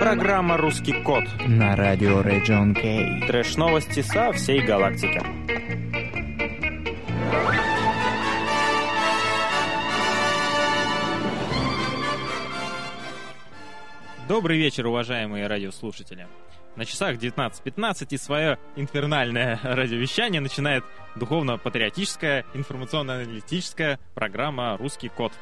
Программа «Русский код» на радио Region Кей. Трэш-новости со всей галактики. Добрый вечер, уважаемые радиослушатели. На часах 19.15 и свое инфернальное радиовещание начинает духовно-патриотическая информационно-аналитическая программа «Русский код».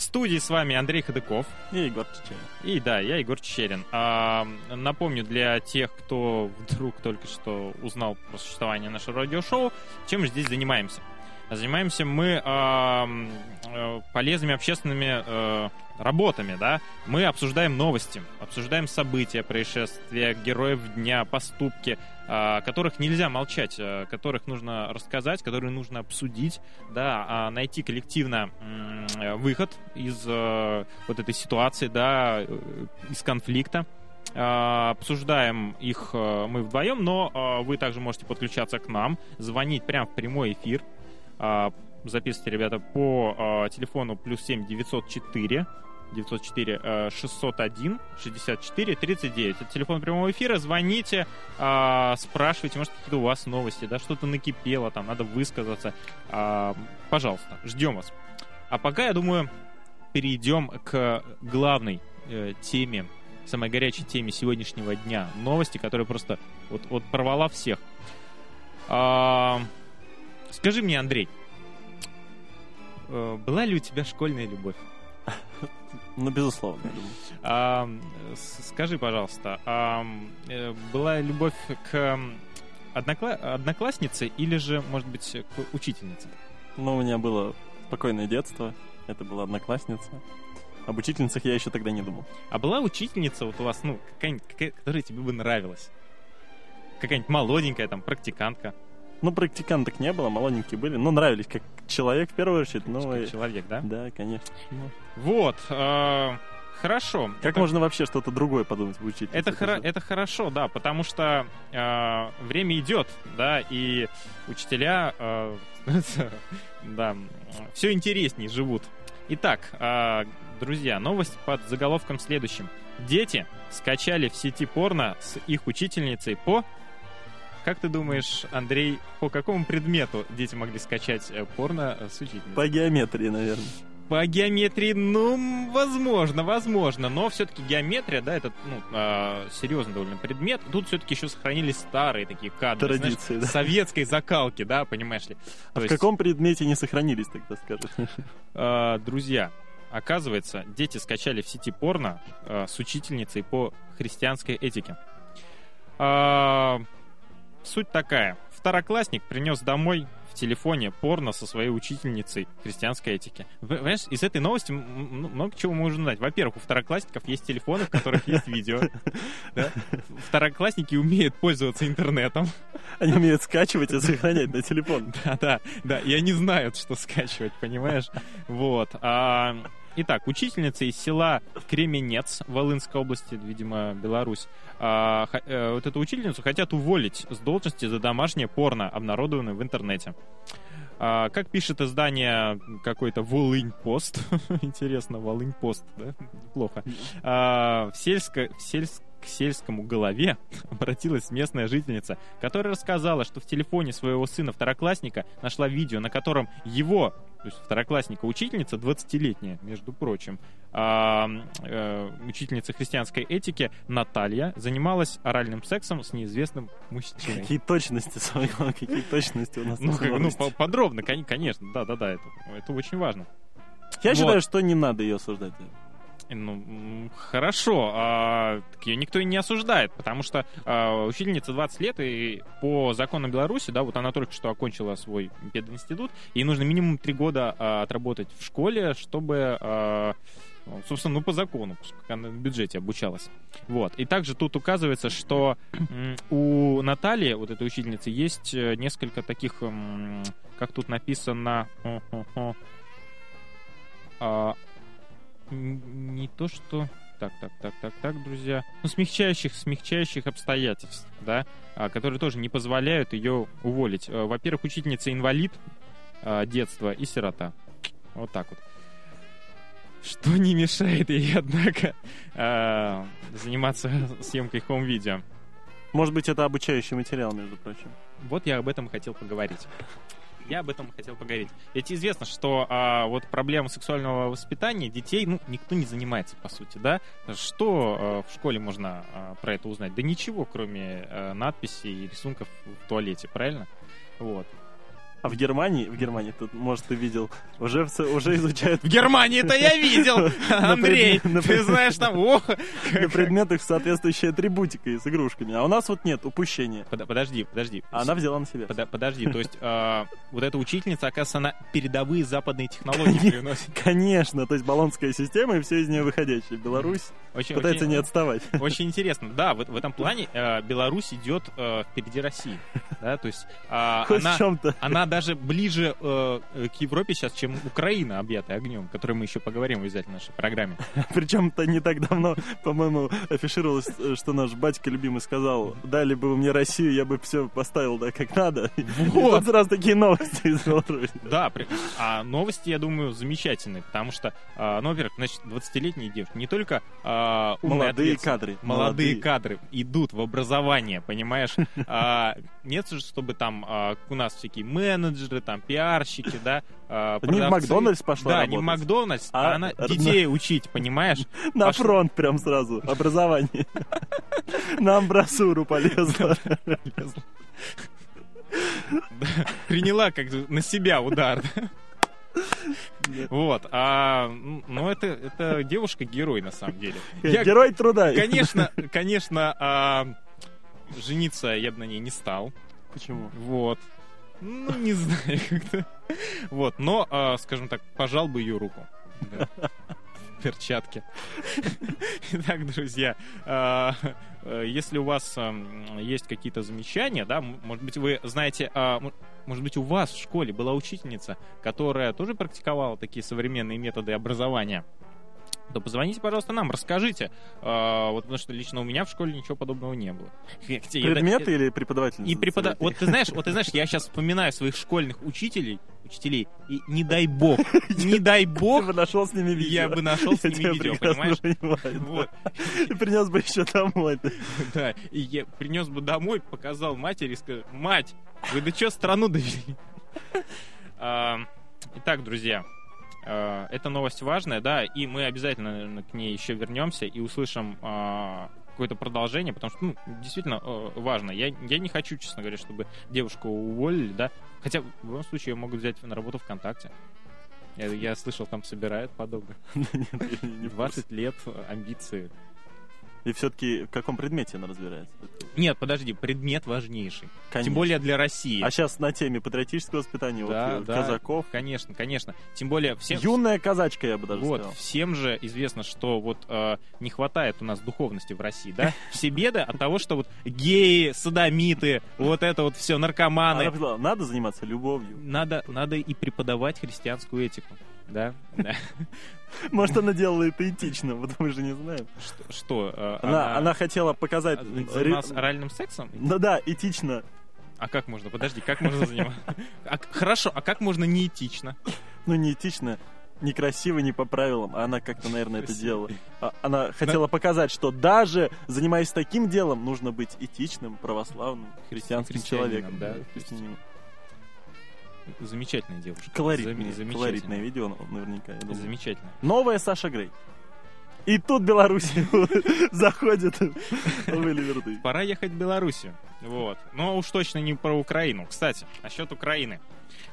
В студии с вами Андрей Ходыков. И Егор Чечерин. И да, я Егор Чечерин. А, напомню для тех, кто вдруг только что узнал про существование нашего радиошоу, чем мы здесь занимаемся. Занимаемся мы э, полезными общественными э, работами, да. Мы обсуждаем новости, обсуждаем события, происшествия, героев дня, поступки, э, которых нельзя молчать, э, которых нужно рассказать, которые нужно обсудить, да, э, найти коллективно э, выход из э, вот этой ситуации, да, э, из конфликта. Обсуждаем их мы вдвоем, но вы также можете подключаться к нам, звонить прямо в прямой эфир. А, записывайте, ребята, по а, телефону плюс 7 904 904 601 64 39. Это телефон прямого эфира. Звоните, э, спрашивайте, может, какие-то у вас новости, да, что-то накипело, там, надо высказаться. Э, пожалуйста, ждем вас. А пока, я думаю, перейдем к главной э, теме, самой горячей теме сегодняшнего дня. Новости, которая просто вот, вот порвала всех. Э, Скажи мне, Андрей, э, была ли у тебя школьная любовь? Ну, безусловно. А, скажи, пожалуйста, а, э, была любовь к однокла... однокласснице или же, может быть, к учительнице? Ну, у меня было спокойное детство. Это была одноклассница. Об учительницах я еще тогда не думал. А была учительница вот у вас, ну, какая-нибудь, которая тебе бы нравилась? Какая-нибудь молоденькая, там, практикантка? Ну, практиканток не было, молоденькие были. но нравились как человек в первую очередь. Ну, как и... человек, да? Да, конечно. Ну. Вот. Э, хорошо. Как это... можно вообще что-то другое подумать в учительнице? Это, хор... это хорошо, да, потому что э, время идет, да, и учителя, э, да, все интереснее живут. Итак, э, друзья, новость под заголовком следующим. Дети скачали в сети порно с их учительницей по как ты думаешь, Андрей, по какому предмету дети могли скачать э, порно с учительницей? По геометрии, наверное. По геометрии, ну, возможно, возможно, но все-таки геометрия, да, это, ну, э, серьезный довольно предмет. Тут все-таки еще сохранились старые такие кадры, Традиции, знаешь, да? советской закалки, да, понимаешь ли. А То в есть... каком предмете не сохранились, тогда скажешь? Э, друзья, оказывается, дети скачали в сети порно э, с учительницей по христианской этике. Э, Суть такая. Второклассник принес домой в телефоне порно со своей учительницей христианской этики. Понимаешь, из этой новости много чего можем узнать. Во-первых, у второклассников есть телефоны, в которых есть видео. Второклассники умеют пользоваться интернетом. Они умеют скачивать и сохранять на телефон. Да, да, да. И они знают, что скачивать, понимаешь? Вот. А, итак, учительница из села Кременец Волынской области, видимо, Беларусь, а, э, вот эту учительницу хотят уволить с должности за домашнее порно, обнародованное в интернете. А, как пишет издание какой-то Волынь Пост, интересно, Волынь Пост, да? Плохо. А, в, сельско, в сельск к сельскому голове обратилась местная жительница, которая рассказала, что в телефоне своего сына-второклассника нашла видео, на котором его, то есть второклассника учительница, 20-летняя, между прочим, э, э, учительница христианской этики Наталья занималась оральным сексом с неизвестным мужчиной. Какие точности, самое главное, какие точности у нас Ну, как, ну подробно, конечно, да-да-да, это, это очень важно. Я вот. считаю, что не надо ее осуждать. Ну, хорошо. А, ее никто и не осуждает, потому что а, учительница 20 лет, и по закону Беларуси, да, вот она только что окончила свой пединститут, ей нужно минимум 3 года а, отработать в школе, чтобы... А, собственно, ну, по закону, как она в бюджете обучалась. Вот. И также тут указывается, что у Натальи, вот этой учительницы, есть э, несколько таких, как тут написано, не то, что... Так, так, так, так, так, друзья. Ну, смягчающих, смягчающих обстоятельств, да, а, которые тоже не позволяют ее уволить. А, во-первых, учительница инвалид а, детства и сирота. Вот так вот. что не мешает ей, однако, э, заниматься съемкой хоум-видео. Может быть, это обучающий материал, между прочим. Вот я об этом хотел поговорить. Я об этом хотел поговорить. Ведь известно, что а, вот проблема сексуального воспитания детей, ну, никто не занимается, по сути, да? Что а, в школе можно а, про это узнать? Да ничего, кроме а, надписей и рисунков в туалете, правильно? Вот. А в Германии, в Германии, тут, может, ты видел, уже, уже изучают В Германии-то я видел, Андрей. Ты знаешь, там, ох, на предметах соответствующая атрибутика и с игрушками. А у нас вот нет, упущения. Под- Подожди, подожди. А она взяла на себя. Подожди, то есть а, вот эта учительница, оказывается, она передовые западные технологии приносит. Конечно, то есть баллонская система и все из нее выходящее. Беларусь пытается не отставать. Очень интересно. Да, в, этом плане э, Беларусь идет э, впереди России. Да, то есть а, она, в чем-то. она даже ближе э, к Европе сейчас, чем Украина, объятая огнем, о которой мы еще поговорим в обязательно нашей программе. Причем-то не так давно, по-моему, афишировалось, что наш батька любимый сказал, дали бы вы мне Россию, я бы все поставил, да, как надо. И Вот. тут сразу такие новости из Беларуси. Да, а новости, я думаю, замечательные, потому что, а, ну, во-первых, значит, 20-летние девушки не только а, умные, Молодые кадры. молодые кадры идут в образование, понимаешь? А, нет чтобы там у нас всякие менеджеры, там пиарщики, да, а, Не в. Макдональдс пошла Да, не в Макдональдс, а, а она на- детей учить, понимаешь? На Пошла. фронт прям сразу, образование. На амбразуру полезла. Приняла как на себя удар. Вот, а, ну это, это девушка-герой на самом деле. Я, Герой труда. конечно, конечно, а, жениться я бы на ней не стал. Почему? Вот. Ну, не знаю, как-то. Вот, но, а, скажем так, пожал бы ее руку. Да. В перчатке. Итак, друзья, а, э, если у вас ам, есть какие-то замечания, да, может быть, вы знаете, а, может быть, у вас в школе была учительница, которая тоже практиковала такие современные методы образования, то позвоните, пожалуйста, нам, расскажите. А, вот потому что лично у меня в школе ничего подобного не было. Хотя я- или преподавательницы? и препода... Вот ты знаешь, вот ты знаешь, я сейчас вспоминаю своих школьных учителей, учителей, и не дай бог, не дай бог, бы нашел с ними видео. я бы нашел с Я ними видео, понимаешь? Вот. И принес бы еще домой. да. И я принес бы домой, показал матери и сказал, мать, вы до чего страну довели? А, Итак, друзья, эта новость важная, да, и мы обязательно, наверное, к ней еще вернемся и услышим а, какое-то продолжение, потому что, ну, действительно э, важно. Я, я не хочу, честно говоря, чтобы девушку уволили, да, хотя в любом случае ее могут взять на работу ВКонтакте. Я, я слышал, там собирают подобных. Нет, я не в курсе. 20 лет, э, амбиции. И все-таки в каком предмете она разбирается? Нет, подожди, предмет важнейший. Конечно. Тем более для России. А сейчас на теме патриотического воспитания Да, вот, э, да. казаков. Конечно, конечно. Тем более всем... Юная казачка, я бы даже Вот, сказал. всем же известно, что вот э, не хватает у нас духовности в России, да? Все беды от того, что вот геи, садомиты, вот это вот все, наркоманы. Она надо заниматься любовью. Надо, надо и преподавать христианскую этику. Да? Да. Может, она делала это этично, вот мы же не знаем. Что? что, э, Она, она хотела показать... а, занималась оральным сексом? Ну да, этично. А как можно? Подожди, как можно заниматься? А хорошо, а как можно неэтично? Ну, не этично, некрасиво, не по правилам. А она как-то, наверное, это делала. А Она хотела показать, что даже занимаясь таким делом, нужно быть этичным, православным, христианским человеком. да, христианином. Замечательная девушка. Колоритное, Зам- колоритное видео, ну, наверняка, я думаю. Замечательно. Новая Саша Грей. И тут Беларусь заходит в Ливерды. Пора ехать в Белоруссию. Вот. Но уж точно не про Украину. Кстати, насчет Украины.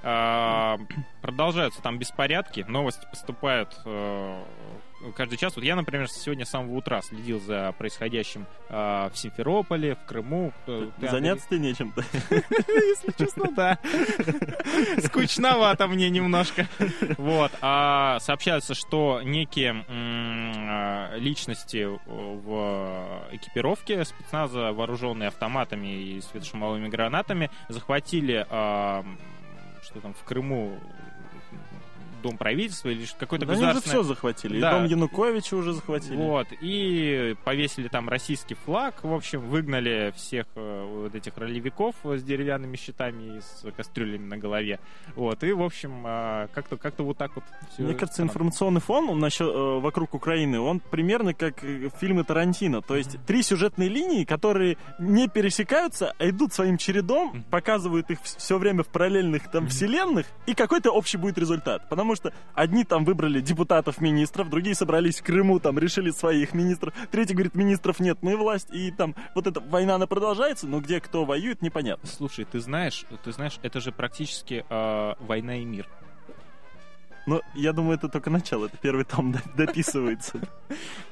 А, Продолжаются там беспорядки, новости поступают э, каждый час. Вот я, например, сегодня с самого утра следил за происходящим э, в Симферополе, в Крыму. Ты, Заняться ты нечем-то. Если честно, да. Скучновато мне немножко. Вот. А сообщается, что некие а, личности в экипировке спецназа, вооруженные автоматами и светошумовыми гранатами, захватили а, что там в Крыму дом правительства или какой-то Да они же государственное... все захватили. Да. И дом Януковича уже захватили. Вот, и повесили там российский флаг, в общем, выгнали всех э, вот этих ролевиков с деревянными щитами и с кастрюлями на голове. Вот, и, в общем, э, как-то как вот так вот всё Мне кажется, информационный фон он насчет, э, вокруг Украины, он примерно как фильмы Тарантино. То есть три сюжетные линии, которые не пересекаются, а идут своим чередом, показывают их все время в параллельных там вселенных, и какой-то общий будет результат. Потому что одни там выбрали депутатов-министров, другие собрались в Крыму, там решили своих министров, третий говорит, министров нет, мы власть, и там вот эта война, она продолжается, но где кто воюет, непонятно. Слушай, ты знаешь, ты знаешь, это же практически э, война и мир. Но я думаю, это только начало, это первый том дописывается.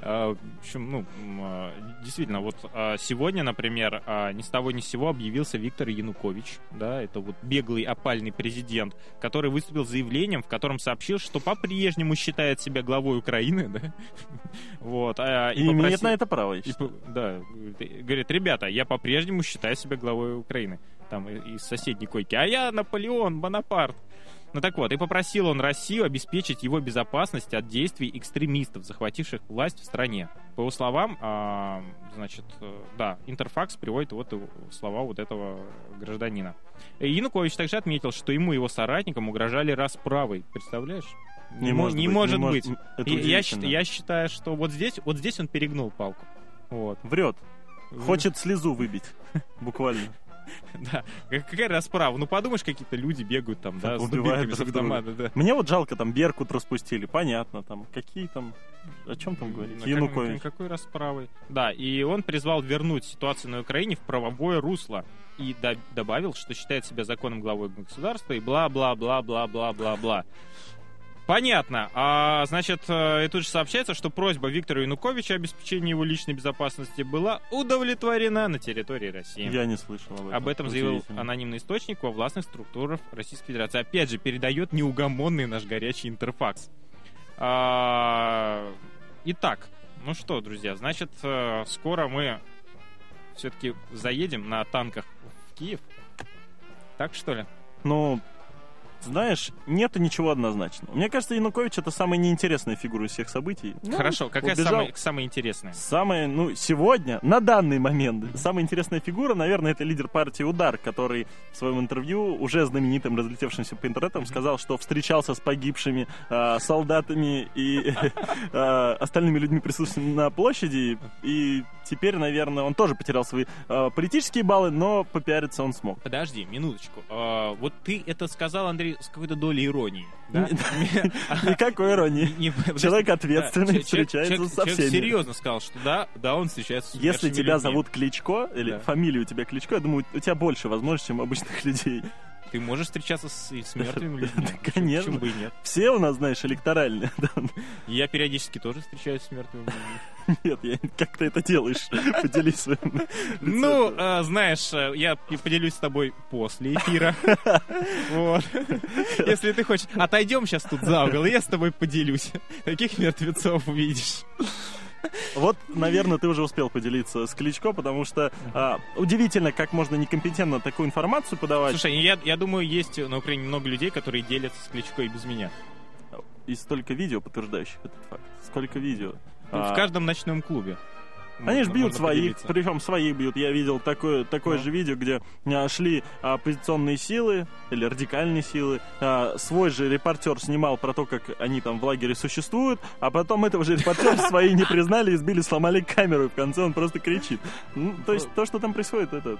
А, В общем, ну, а, действительно, вот а, сегодня, например, ни с того ни с сего объявился Виктор Янукович, да, это вот беглый опальный президент, который выступил с заявлением, в котором сообщил, что по-прежнему считает себя главой Украины, да, вот, И имеет на это право, да, говорит, ребята, я по-прежнему считаю себя главой Украины. Там и- из соседней койки. А я Наполеон Бонапарт. Ну так вот, и попросил он Россию обеспечить его безопасность от действий экстремистов, захвативших власть в стране. По его словам, а, значит, э, да, Интерфакс приводит вот слова вот этого гражданина. И Янукович также отметил, что ему и его соратникам угрожали расправой. Представляешь? Не мо- может не быть, может не быть. может- я, я считаю, что вот здесь, вот здесь он перегнул палку. Вот. Врет. Хочет слезу выбить. Буквально. Да. Как- Какая расправа? Ну подумаешь, какие-то люди бегают там, да, с дубинками, с автомата, да. Мне вот жалко, там Беркут распустили, понятно, там, какие там, о чем там говорить, как- Янукович. Какой расправой? Да, и он призвал вернуть ситуацию на Украине в правовое русло. И до- добавил, что считает себя законным главой государства и бла-бла-бла-бла-бла-бла-бла. Понятно. А, значит, э, и тут же сообщается, что просьба Виктора Януковича о обеспечении его личной безопасности была удовлетворена на территории России. Я не слышал об этом. Об этом заявил анонимный источник во властных структурах Российской Федерации. Опять же, передает неугомонный наш горячий интерфакс. А, Итак, ну что, друзья, значит, э, скоро мы все-таки заедем на танках в Киев. Так что ли? Ну, знаешь, нету ничего однозначного. Мне кажется, Янукович это самая неинтересная фигура из всех событий. Ну, Хорошо, какая убежал. самая, самая интересная? Самая, ну, сегодня, на данный момент, самая интересная фигура, наверное, это лидер партии «Удар», который в своем интервью, уже знаменитым, разлетевшимся по интернетам, сказал, что встречался с погибшими а, солдатами и а, остальными людьми, присутствующими на площади, и теперь, наверное, он тоже потерял свои а, политические баллы, но попиариться он смог. Подожди, минуточку. А, вот ты это сказал, Андрей, с какой-то долей иронии, да? Никакой иронии. Человек ответственный, встречается со всеми. серьезно сказал, что да, да, он встречается с Если тебя зовут Кличко, или Да. фамилия у тебя Кличко, я думаю, у тебя больше возможностей, чем обычных людей. Ты можешь встречаться с, с мертвыми людьми. Да, конечно. Почему бы и нет? Все у нас, знаешь, электоральные. да. Я периодически тоже встречаюсь с мертвыми людьми. Нет, я, как ты это делаешь? Поделись своим. Ну, э, знаешь, э, я поделюсь с тобой после эфира. Вот. Если ты хочешь. Отойдем сейчас тут за угол, и я с тобой поделюсь. Каких мертвецов увидишь? Вот, наверное, ты уже успел поделиться с Кличко, потому что а, удивительно, как можно некомпетентно такую информацию подавать. Слушай, я, я думаю, есть на Украине много людей, которые делятся с Кличко и без меня. И столько видео, подтверждающих этот факт. Сколько видео. Ну, А, В каждом ночном клубе. Они же бьют своих, причем своих бьют. Я видел такое, такое Ну. же видео, где а, шли оппозиционные силы или радикальные силы. А, свой же репортер снимал про то, как они там в лагере существуют, а потом этого же репортера свои не признали, избили, сломали камеру, и в конце он просто кричит. Ну, то есть то, что там происходит, это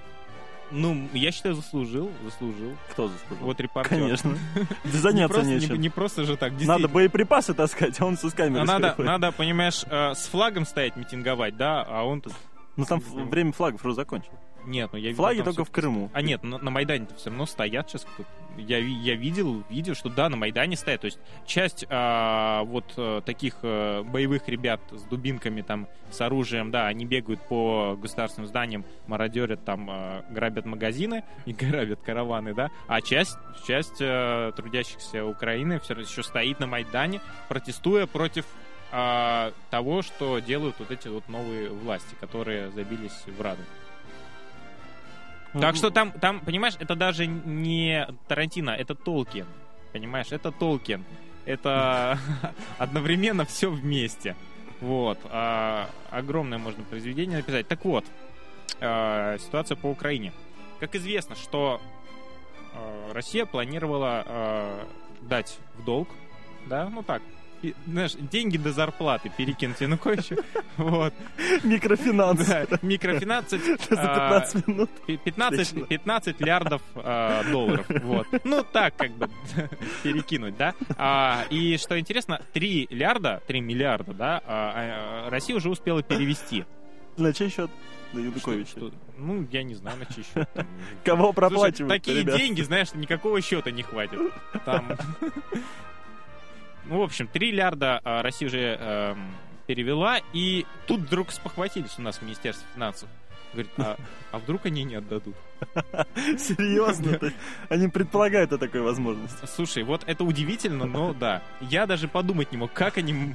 Ну, я считаю, заслужил, заслужил. кто заслужил? Вот репортер. Конечно. Не Заняться не, нечем. не просто же так, Надо боеприпасы таскать, а он с камерой А надо, надо, понимаешь, э, с флагом стоять, митинговать, да, а он тут... Ну там время флагов уже закончилось. Нет, ну я видел, Флаги только в Крыму. А нет, на, на Майдане все равно стоят сейчас. Я, я видел видео, что да, на Майдане стоят. То есть часть а, вот а, таких а, боевых ребят с дубинками, там, с оружием, да, они бегают по государственным зданиям, мародерят там, а, грабят магазины и грабят караваны, да. А часть, часть а, трудящихся Украины все еще стоит на Майдане, протестуя против а, того, что делают вот эти вот новые власти, которые забились в Раду. Так что там, там, понимаешь, это даже не Тарантино, это Толкин. Понимаешь, это Толкин. это одновременно все вместе. Вот. А, огромное можно произведение написать. Так вот, а, ситуация по Украине. Как известно, что а, Россия планировала а, дать в долг, да, ну так, знаешь, деньги до зарплаты перекинуть Януковичу. Вот. Микрофинанс. Да, микрофинанс. За а, 15 минут. пи- 15, 15 лярдов а, долларов. Вот. Ну, так, как бы, перекинуть, да. А, и что интересно, 3 лярда, 3 миллиарда, да, а, а, Россия уже успела перевести. На чей счет? На Януковича. Что- что- ну, я не знаю, на чей счет. там. Кого Слушай, проплачивают? такие ребят? деньги, знаешь, никакого счета не хватит. Там... Ну, в общем, 3 лярда а, Россия уже эм, перевела, и тут вдруг спохватились у нас в Министерстве финансов. Говорит, а, а вдруг они не отдадут? Серьезно? Они предполагают о такой возможности. Слушай, вот это удивительно, но да. Я даже подумать не мог, как они.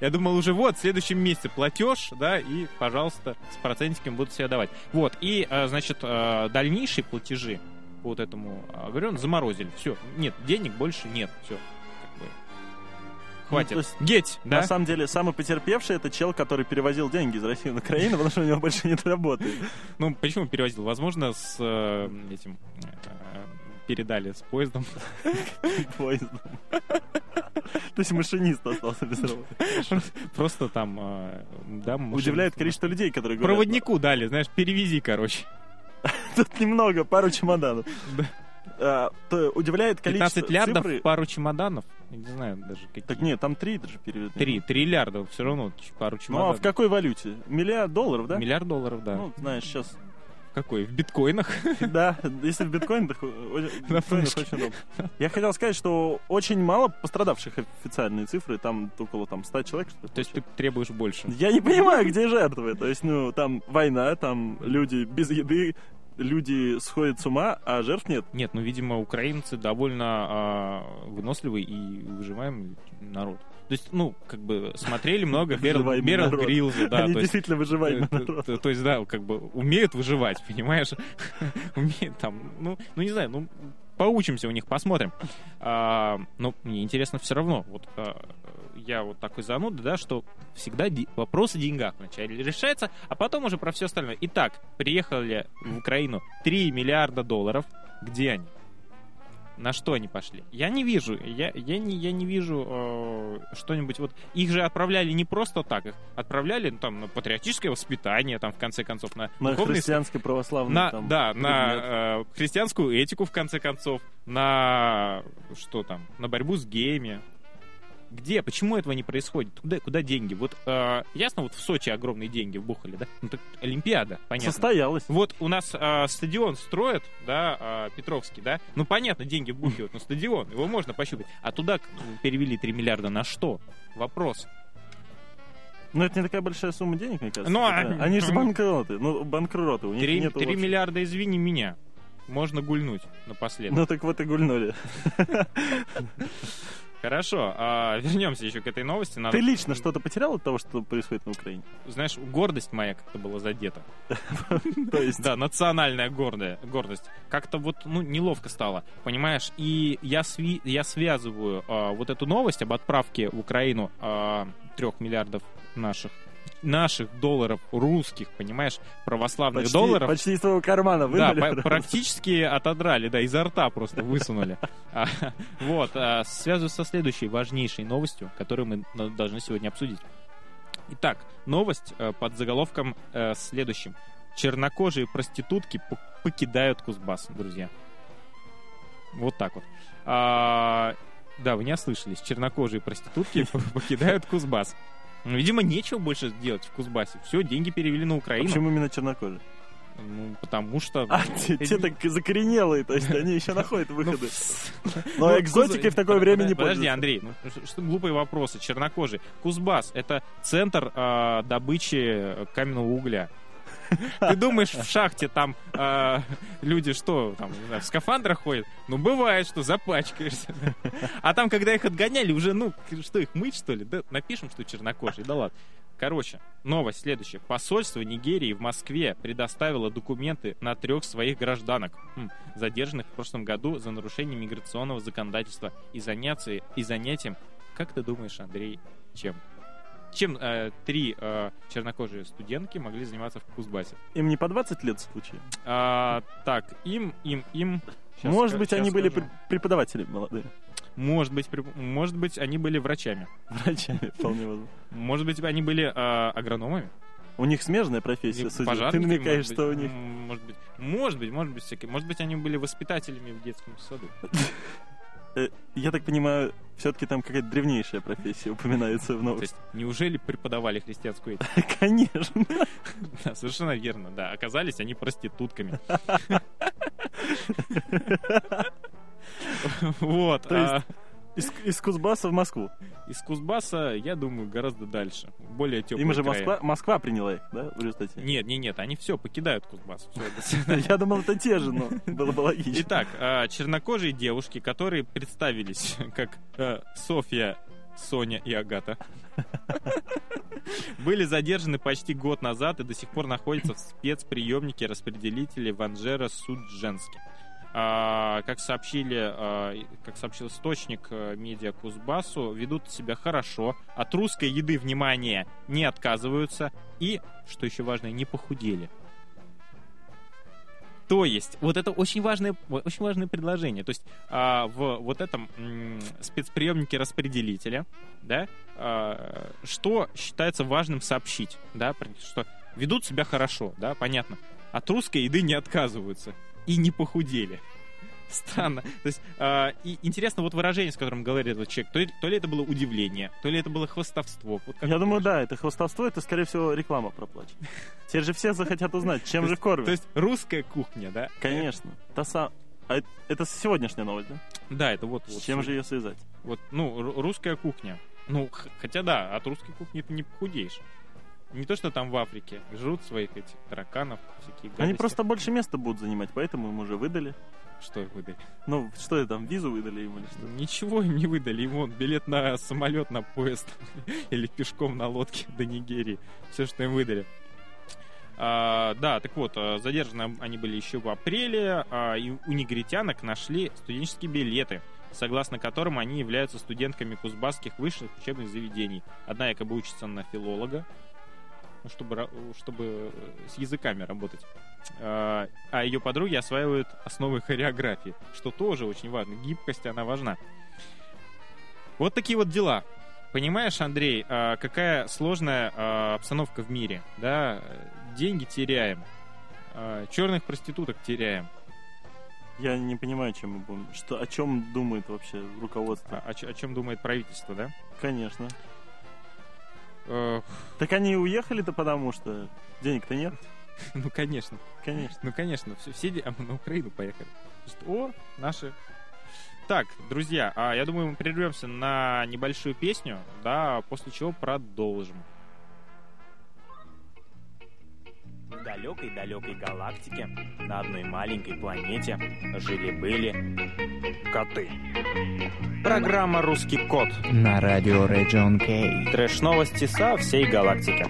Я думал уже вот, в следующем месяце платеж, да, и, пожалуйста, с процентиком будут себе давать. Вот, и, э, значит, э, дальнейшие платежи по вот этому, э, говорю, заморозили. Все, нет, денег больше нет, все. Хватит. Ну, есть, Геть, да? На самом деле, самый потерпевший это чел, который перевозил деньги из России на Украину, потому что у него больше нет работы. Ну, почему перевозил? Возможно, с э, этим э, передали с поездом. Поездом. То есть машинист остался без работы. Просто там, э, да. Удивляет количество людей, которые говорят, Проводнику дали, знаешь, перевези, короче. Тут немного, пару чемоданов. А, то удивляет количество 15 лярдов, цифры. пару чемоданов. Я не знаю даже какие. Так нет, там три даже переведены. Три, три лярда, все равно пару Ну а чемоданов. в какой валюте? Миллиард долларов, да? Миллиард долларов, да. Ну, знаешь, сейчас... Какой? В биткоинах? Да, если в биткоинах, биткоинах очень удобно. Я хотел сказать, что очень мало пострадавших официальные цифры, там около там 100 человек, что. То есть ты требуешь больше. Я не понимаю, где жертвы. То есть, ну, там война, там люди без еды, люди сходят с ума, а жертв нет. Нет, ну, видимо, украинцы довольно а, выносливый и выживаемый народ. То есть, ну, как бы смотрели много Берл. Грилза, да. Они то действительно выживаемый э, народ. то, то есть, да, как бы умеют выживать, понимаешь? Умеют там, ну, ну не знаю, ну, поучимся у них, посмотрим. А, но мне интересно все равно, вот а, я вот такой зануда, да, что всегда ди- вопрос о деньгах вначале решается, а потом уже про все остальное. Итак, приехали в Украину 3 миллиарда долларов. Где они? На что они пошли? Я не вижу, я, я, не, я не вижу э, что-нибудь. Вот их же отправляли не просто так, их отправляли ну, там на патриотическое воспитание, там в конце концов на, На духовные христианской православной на, там, да, предмет. на э, христианскую этику, в конце концов, на что там, на борьбу с геями. Где? Почему этого не происходит? Куда, куда деньги? Вот э, ясно, вот в Сочи огромные деньги вбухали, да? Ну так Олимпиада, понятно. Состоялось. Вот у нас э, стадион строят, да, э, Петровский, да? Ну понятно, деньги вбухивают, но стадион, его можно пощупать. А туда перевели 3 миллиарда на что? Вопрос. Но это не такая большая сумма денег, мне кажется. Ну, а- такая. Они же банкроты. Ну, банкроты. У них 3, нету вообще- миллиарда, извини меня. Можно гульнуть напоследок. Ну так вот и гульнули. Хорошо, а, вернемся еще к этой новости. Надо, Ты лично что-то потерял от того, что происходит на Украине? Знаешь, гордость моя как-то была задета. То есть, Да, национальная гордость. Как-то вот, ну, неловко стало, понимаешь? И я, сви- я связываю а, вот эту новость об отправке в Украину трех миллиардов наших наших долларов русских, понимаешь, православных почти, долларов. почти из твоего кармана Да, вынули. по- практически отодрали, да, изо рта просто высунули. А, Вот, а, связываю со следующей важнейшей новостью, которую мы должны сегодня обсудить. Итак, новость э, под заголовком э, следующим. Чернокожие проститутки покидают Кузбасс, друзья. Вот так вот. А, Да, вы не ослышались. Чернокожие проститутки покидают Кузбасс. Ну, Видимо, нечего больше делать в Кузбассе. Все, деньги перевели на А Украину. Почему именно чернокожие? Ну, потому что... А, те, те так закоренелые, то есть они еще находят Ну, выходы. Ну, Но экзотикой Куз- в такое время не Подожди. Андрей, ну, что, глупые вопросы. Чернокожий. Кузбасс — это центр а, добычи каменного угля. Ты думаешь, в шахте там э, люди что, там, в скафандрах ходят? Ну, бывает, что запачкаешься. А там, когда их отгоняли, уже, ну, что, их мыть, что ли? Да, напишем, что чернокожие, да ладно. Короче, новость следующая. Посольство Нигерии в Москве предоставило документы на трех своих гражданок, хм, задержанных в прошлом году за нарушение миграционного законодательства и, заняться, и занятием, как ты думаешь, Андрей, чем? Чем э, три э, чернокожие студентки могли заниматься в Кузбассе? Им не по 20 лет в случае? А, так, им, им, им... Щас Может быть, они были скажу. пр- преподавателями молодые. Может быть, при- может быть, они были врачами. Врачами, вполне возможно. Может быть, они были э, агрономами. У них смежная профессия, судя. Ты намекаешь, что у них... Может быть, может быть, может быть, всякие. Может быть, они были воспитателями в детском саду. Э, Я так понимаю, все-таки там какая-то древнейшая профессия упоминается в То новости. есть, неужели преподавали христианскую этику? Конечно. Да, совершенно верно, да. Оказались они проститутками. Вот. Из, из Кузбасса в Москву. Из Кузбасса, я думаю, гораздо дальше. Более теплые Им же края. Москва, Москва приняла их, да, в результате? Нет, нет, нет, они все покидают Кузбасс. Я думал, это те же, но было бы логично. Итак, а, чернокожие девушки, которые представились как э, Софья, Соня и Агата, были задержаны почти год назад и до сих пор находятся в спецприемнике распределителей в Анжеро-Судженске. А, как сообщили, а, как сообщил источник э, медиа Кузбассу, ведут себя хорошо, от русской еды, внимание, не отказываются и, что еще важно, не похудели. То есть, вот это очень важное, очень важное предложение. То есть, а, в вот этом м, спецприемнике распределителя, да, а, что считается важным сообщить, да, что ведут себя хорошо, да, понятно. От русской еды не отказываются и не похудели. Странно. То есть, а, и интересно вот выражение, с которым говорит этот человек. То ли, то ли это было удивление, то ли это было хвостовство. Вот Я думаю, да, это хвостовство, это, скорее всего, реклама проплачена. Теперь же все захотят узнать, чем же кормят. То есть русская кухня, да? Конечно. Та са- а это- сегодняшняя новость, да? Да, это вот. С чем же ее связать? Вот, ну, ру- русская кухня. Ну, хотя да, от русской кухни ты не похудеешь. Не то, что там в Африке жрут своих этих тараканов, всякие гадости. Они просто больше места будут занимать, поэтому им уже выдали. Что их выдали? Ну, что это там, визу выдали им или что? Ничего им не выдали. Вон билет на самолет, на поезд или пешком на лодке до Нигерии. Все, что им выдали. А, да, так вот, а, задержаны они были еще в апреле, а, и у негритянок нашли студенческие билеты, согласно которым они являются студентками кузбасских высших учебных заведений. Одна якобы учится на филолога, чтобы, ра- чтобы э, с языками работать. А а ее подруги осваивают основы хореографии, что тоже очень важно. Гибкость, она важна. Вот такие вот дела. Понимаешь, Андрей, а, какая сложная а, обстановка в мире, да? Деньги теряем, черных проституток теряем. Я не понимаю, чем мы будем. Что, о чем думает вообще руководство? А- о, о чем думает правительство, да? Конечно. Так они уехали-то потому, что денег-то нет. ну, конечно. Конечно. Ну, конечно, все, все де- а мы на Украину поехали. О, наши. Так, друзья, а я думаю, мы прервемся на небольшую песню, да, после чего продолжим. Далекой-далекой галактике на одной маленькой планете жили-были коты. Программа «Русский кот». на радио Region Кей. Трэш-новости со всей галактики.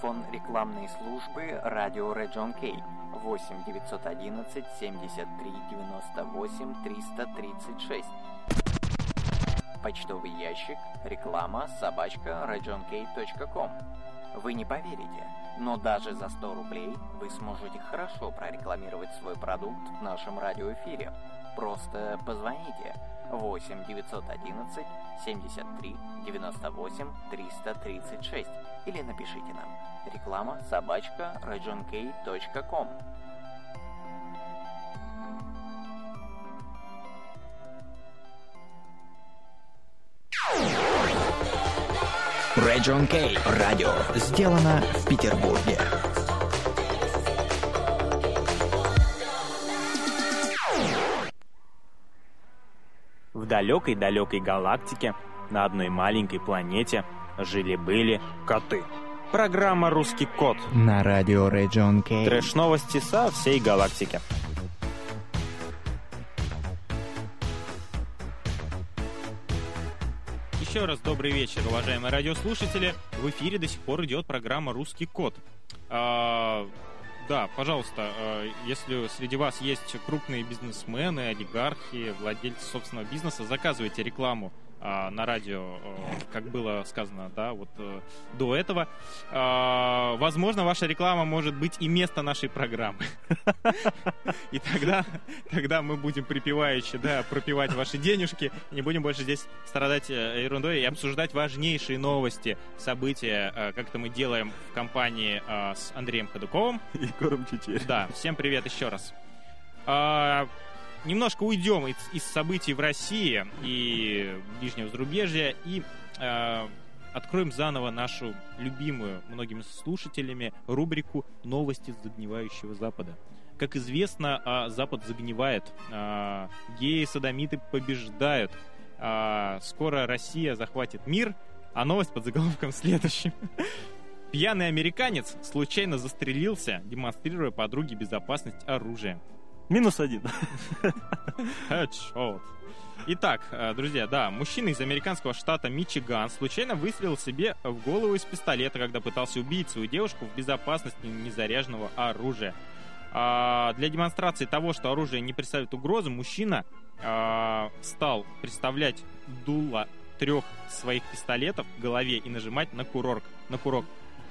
Телефон рекламной службы радио Region K 8 911 73 98 336. Почтовый ящик реклама собачка regionk.com. Вы не поверите, но даже за 100 рублей вы сможете хорошо прорекламировать свой продукт в нашем радиоэфире. Просто позвоните 8 911 73 98 336 или напишите нам реклама собачка regionk.com. Region K. Радио. Сделано в Петербурге. В далекой-далекой галактике на одной маленькой планете жили-были коты. Программа «Русский кот». На радио Region K. Трэш-новости со всей галактики. Еще раз добрый вечер, уважаемые радиослушатели. В эфире до сих пор идет программа «Русский код». Да, пожалуйста, а, если среди вас есть крупные бизнесмены, олигархи, владельцы собственного бизнеса, заказывайте рекламу а, на радио, а, как было сказано, да, вот а, до этого. А, возможно, ваша реклама может быть и место нашей программы. И тогда, тогда мы будем припеваючи, да, пропивать ваши денежки, не будем больше здесь страдать э, ерундой и обсуждать важнейшие новости, события, э, как это мы делаем в компании э, с Андреем Ходуковым. Егором Чечерь. Да, всем привет еще раз. Немножко уйдем из, из событий в России и ближнего зарубежья и а, откроем заново нашу любимую многими слушателями рубрику «Новости загнивающего Запада». Как известно, а, Запад загнивает, а, геи, садомиты побеждают. А, Скоро Россия захватит мир, а новость под заголовком следующим. Пьяный американец случайно застрелился, демонстрируя подруге безопасность оружия. Минус один. Headshot. Итак, э, друзья, да, мужчина из американского штата Мичиган случайно выстрелил себе в голову из пистолета, когда пытался убить свою девушку в безопасности незаряженного оружия. А, Для демонстрации того, что оружие не представляет угрозы, мужчина а, стал представлять дуло трех своих пистолетов к голове и нажимать на курок. На курок.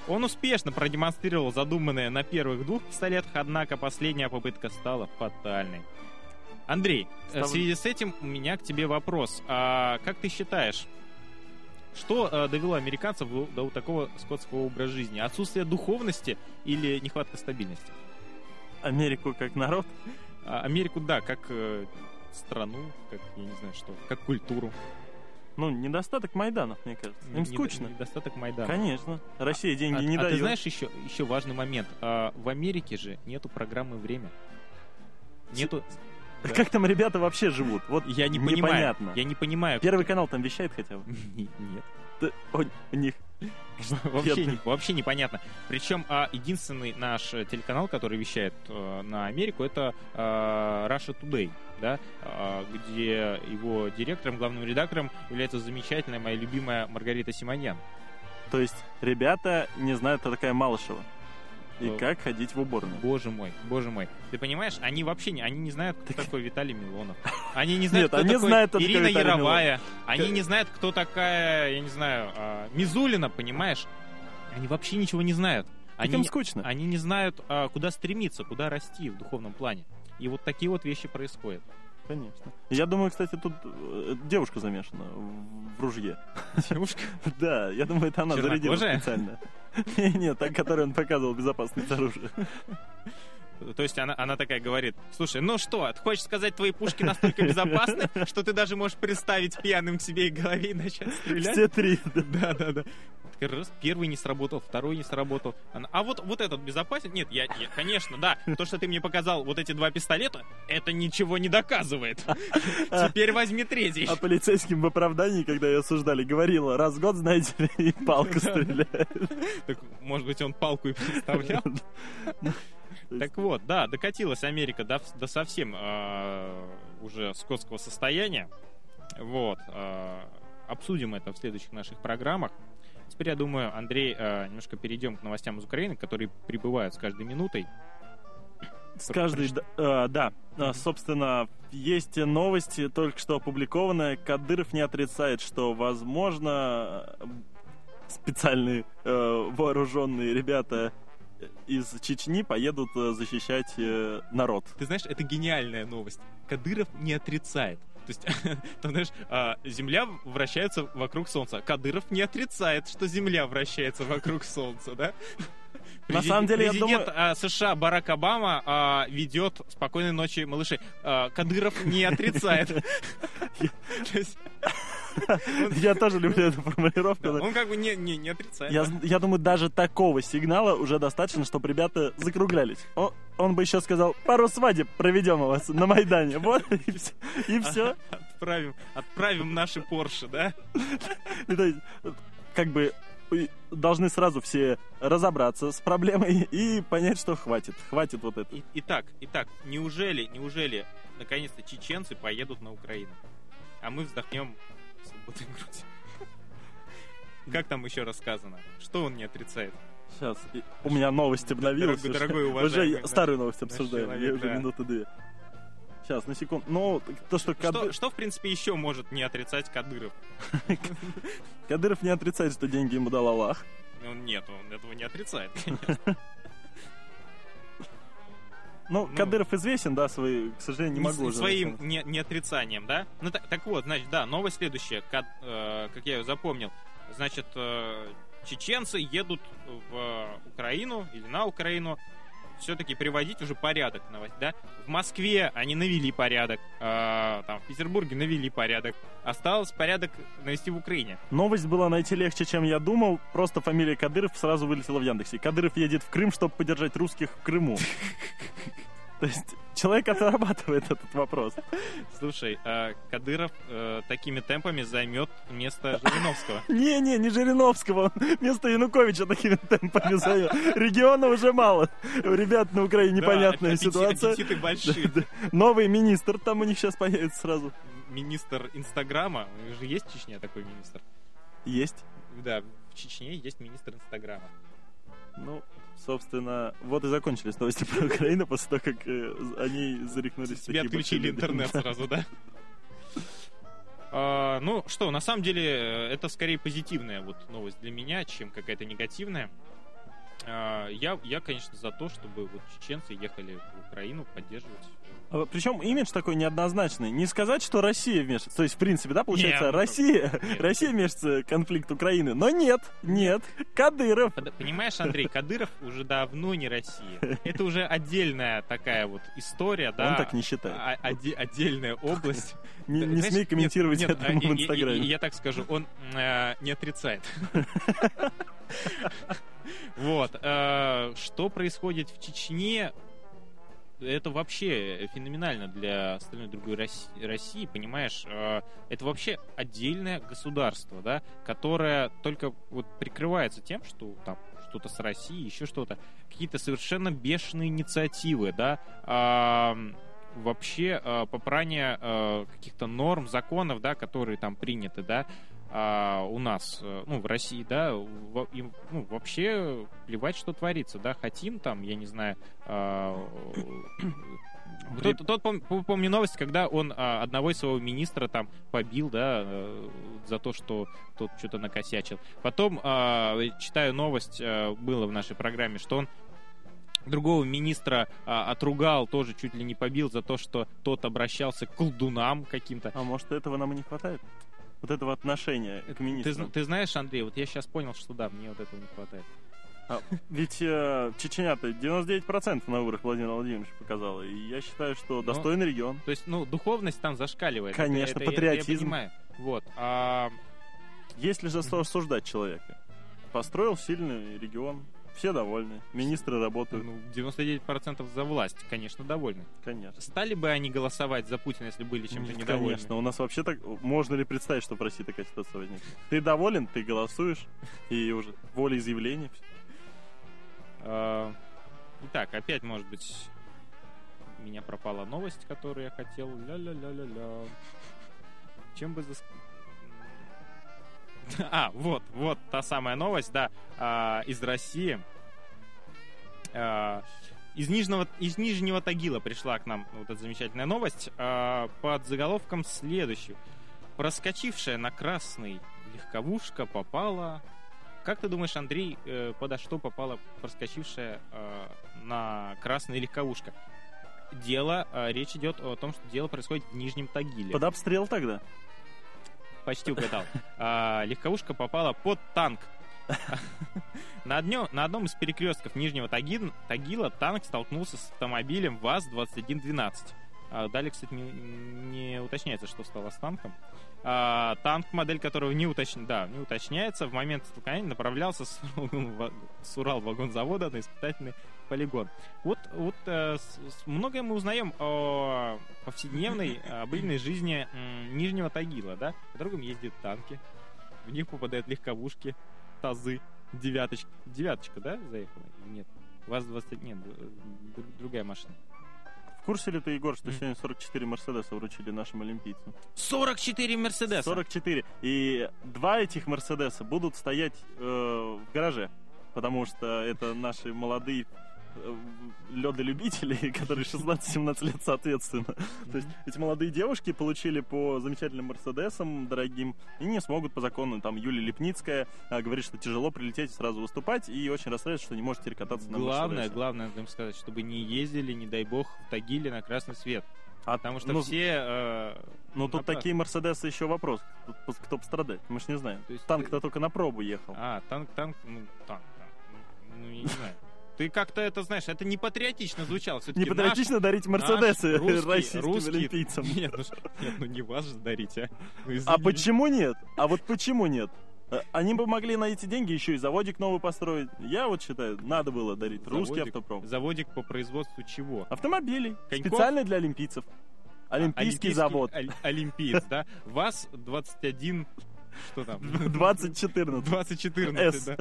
Он успешно продемонстрировал задуманное на первых двух пистолетах, однако последняя попытка стала фатальной. Андрей, э, в Став- связи с этим у меня к тебе вопрос. А как ты считаешь, что э, довело американцев до, до такого скотского образа жизни? Отсутствие духовности или нехватка стабильности? Америку как народ. А Америку, да, как э, страну, как, я не знаю что, как культуру. Ну, недостаток Майданов, мне кажется. Им Недо- скучно. Недостаток Майдана. Конечно. Россия деньги а, не а дает. ты знаешь еще, еще важный момент? А, в Америке же нету программы «Время». Нету... да. Как там ребята вообще живут? Вот Я не понимаю. непонятно. Я не понимаю. Первый канал там вещает хотя бы. Не- Нет. Да, у них Вообще, не- вообще непонятно. Причем а, единственный наш э, телеканал, который вещает э, на Америку, это э, Russia Today, да, а, где его директором, главным редактором является замечательная моя любимая Маргарита Симоньян. То есть ребята не знают, кто такая Малышева. И Э, как ходить в уборную. Боже мой, боже мой. Ты понимаешь, они вообще не, они не знают, кто такой Виталий Милонов. Они не знают, Нет, кто они такой знают, кто Ирина Виталий Яровая. Они К- не знают, кто такая, я не знаю, а, Мизулина, понимаешь? Они вообще ничего не знают. Так Они, им скучно. они не знают, а, куда стремиться, куда расти в духовном плане. И вот такие вот вещи происходят. Конечно. Я думаю, кстати, тут э, девушка замешана в ружье. Девушка. Да, я думаю, это она зарядила специально. Нет, та, которой он показывал безопасность оружия. То есть она, она такая говорит, слушай, ну что, ты хочешь сказать, твои пушки настолько безопасны, что ты даже можешь представить пьяным к себе и голове и начать стрелять? Все три. Да, да, да. Раз, первый не сработал, второй не сработал. Она, А вот, вот этот безопасен? Нет, я, я- конечно, да. То, что ты мне показал вот эти два пистолета, это ничего не доказывает. Теперь возьми третий. А полицейским в оправдании, когда ее осуждали, говорила, раз в год, знаете ли, и палка стреляет. Так, может быть, он палку и представлял? Так вот, да, докатилась Америка до, до совсем э, уже скотского состояния. Вот. э, обсудим это в следующих наших программах. Теперь, я думаю, Андрей, э, немножко перейдем к новостям из Украины, которые прибывают с каждой минутой. С каждой, д- э, да, А, собственно, есть новости, только что опубликованные. Кадыров не отрицает, что, возможно, специальные э, вооруженные ребята из Чечни поедут э, защищать э, народ. Ты знаешь, это гениальная новость. Кадыров не отрицает. То есть, там, знаешь, а, Земля вращается вокруг Солнца. Кадыров не отрицает, что Земля вращается вокруг Солнца, да? На самом деле, я думаю- а, США Барак Обама а, ведет «Спокойной ночи, малыши». Кадыров не отрицает. Я тоже люблю эту формулировку. Он как бы не отрицает. Я, думаю, даже такого сигнала уже достаточно, чтобы ребята закруглялись. Он, бы еще сказал, пару свадеб проведем у вас на Майдане. Вот, и все. Отправим, отправим наши Порше, да? Как бы должны сразу все разобраться с проблемой и понять, что хватит. Хватит вот это. И- Итак, итак, неужели, неужели наконец-то чеченцы поедут на Украину? А мы вздохнем свободной грудью. Как там еще рассказано? Что он не отрицает? Сейчас. У меня новость обновилась. Дорогой- уже. дорогой Уже уважаемый, да. старую новость обсуждаем. Я уже минуты две. Сейчас, на секунду. Ну, то, что, Что, Кады- что, в принципе, еще может не отрицать Кадыров? Кадыров не отрицает, что деньги ему дал Аллах. Ну, нет, он этого не отрицает, конечно. Ну, Ну. Кадыров известен, да, свои, к сожалению, не Не могу с- своим не, не отрицанием, да? Ну так, так вот, значит, да, новость следующая, как, э, как я ее запомнил. Значит, э, чеченцы едут в Украину или на Украину все-таки приводить уже порядок новость, да? В Москве они навели порядок, э, там в Петербурге навели порядок. Осталось порядок навести в Украине. Новость была найти легче, чем я думал. Просто фамилия Кадыров сразу вылетела в Яндексе. Кадыров едет в Крым, чтобы поддержать русских в Крыму. То есть человек отрабатывает этот вопрос. Слушай, э, Кадыров э, такими темпами займет место Жириновского. Не-не, не Жириновского, он вместо Януковича такими темпами зовет. Региона уже мало. Ребят на Украине непонятная ситуация. аппетиты большие. Новый министр там у них сейчас появится сразу. Министр Инстаграма. Же есть в Чечне такой министр. Есть. Да, в Чечне есть министр Инстаграма. Ну, собственно, вот и закончились новости про Украину после того, как э, они зарекнулись. Тебе отключили интернет сразу, да? А, ну что, на самом деле, э, это скорее позитивная вот новость для меня, чем какая-то негативная. А, я, я, конечно, за то, чтобы вот чеченцы ехали в Украину поддерживать. А, Причем имидж такой неоднозначный. Не сказать, что Россия вмешивается. То есть, в принципе, да, получается, Не, ну, Россия, нет. Россия вмешивается в конфликт Украины. Но нет, нет. Кадыров. Понимаешь, Андрей, Кадыров уже давно не Россия. Это уже отдельная такая вот история, да? Он так не считает. а- оде- отдельная область. Не, не знаешь, смей нет, комментировать нет, это а, и- в Инстаграме. и Я так скажу, он э, не отрицает. Вот. э, Что происходит в Чечне? Это вообще феноменально для остальной другой Рос- России, понимаешь? Э, Это вообще отдельное государство, да, которое только вот прикрывается тем, что там что-то с Россией, еще что-то. Какие-то совершенно бешеные инициативы, да, ам, вообще э, попрание э, каких-то норм, законов, да, которые там приняты, да, а, у нас, э, ну, в России, да, им, ну, вообще плевать, что творится, да, хотим там, я не знаю, а, Тот, тот пом- пом- помню новость, когда он а, одного из своего министра там побил, да, э, за то, что тот что-то накосячил. Потом а, читаю новость, а, было в нашей программе, что он другого министра а, отругал, тоже чуть ли не побил за то, что тот обращался к колдунам каким-то. А может, этого нам и не хватает? Вот этого отношения к Ты, министру. зн- ты знаешь, Андрей, вот я сейчас понял, что да, мне вот этого не хватает. А, ведь э, Чечня-то 99% на выборах Владимира Владимировича показала. И я считаю, что достойный регион. То есть, ну, духовность там зашкаливает. Это- Конечно, это я- патриотизм. Я, понимаю. Вот. А, Есть ли за что осуждать человека? Построил сильный регион. Все довольны. Министры работают. ну, 99% за власть, конечно, довольны. Конечно. Стали бы они голосовать за Путина, если были чем-то Ну, недовольны? Конечно, у нас вообще так... Можно ли представить, что в России такая ситуация возникнет? Ты доволен, ты голосуешь, и уже волеизъявление. А, Итак, опять, может быть, у меня пропала новость, которую я хотел. Ля-ля-ля-ля-ля. Чем бы. А, вот, вот та самая новость, да, а, из России. А, из Нижнего, из Нижнего Тагила пришла к нам вот эта замечательная новость а, под заголовком следующий. Проскочившая на красный легковушка попала... Как ты думаешь, Андрей, э, подо что попала проскочившая э, на красный легковушка? Дело, э, речь идет о том, что дело происходит в Нижнем Тагиле. Под обстрел тогда? Почти угадал. А, легковушка попала под танк. На, одно- на одном из перекрестков Нижнего Тагин- Тагила танк столкнулся с автомобилем ВАЗ-2112. А, Далее, кстати, не, не уточняется, что стало с танком. А, танк, модель которого не, уточня- да, не уточняется, в момент столкновения направлялся с, с Урал-вагонзавода на испытательный полигон. Вот, вот э, с- с- многое мы узнаем о повседневной, э, обыденной жизни м, Нижнего Тагила, да? По дорогам ездят танки, в них попадают легковушки, тазы, девяточка. Девяточка, да, заехала? Или нет? ВАЗ-20... Нет, другая машина. В курсе ли ты, Егор, что сегодня 44 Мерседеса вручили нашим олимпийцам? 44 Мерседеса! 44. И два этих Мерседеса будут стоять э, в гараже, потому что это наши молодые ледолюбители, которые 16-17 лет соответственно. То есть эти молодые девушки получили по замечательным Мерседесам дорогим и не смогут по закону. Там Юлия Лепницкая э, говорит, что тяжело прилететь и сразу выступать, и очень расстраивается, что не может теперь кататься на Главное, Мерседесе. главное, надо им сказать, чтобы не ездили, не дай бог, в Тагиле на красный свет. А, Потому что ну, все... э, Ну, тут напрасно. такие Мерседесы еще вопрос. Тут кто пострадает, мы ж не знаем. То есть Танк-то только на пробу ехал. А, танк, танк, ну, танк, танк. Ну, я не знаю. Ты как-то это, знаешь, это не патриотично звучало. Не патриотично дарить Мерседесы наш русский- российским русский- олимпийцам. Нет, ну, нет, ну не вас же дарить, а. А почему нет? А вот почему нет? Э, Они бы могли на эти деньги еще и заводик новый построить. Я вот считаю, надо было дарить русский Заводик- автопром. Заводик по производству чего? Автомобилей. Коньков? Специально для олимпийцев. Олимпийский завод. оль- Олимпиец, да? ВАЗ-21... Что там? 2014. 2014, С. да.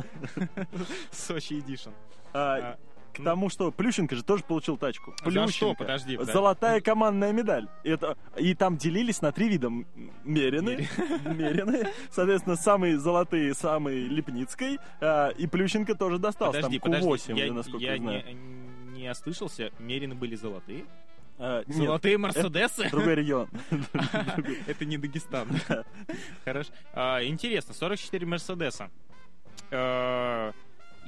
Сочи Эдишн. А, К тому, что Плющенко же тоже получил тачку. За что? Плющенко. Подожди. подожди. Золотая командная медаль. Это, и там делились на три вида. М- Мерины, Мерины. Соответственно, самые золотые, самые Лепницкой. а, и Плющенко тоже достался. Подожди, там Q8, подожди. Я, насколько я я знаю. не, не ослышался. Мерины были золотые? А, нет, Золотые Мерседесы? другой регион. Это не Дагестан. Хорошо. А, Интересно, 44 Мерседеса. Э,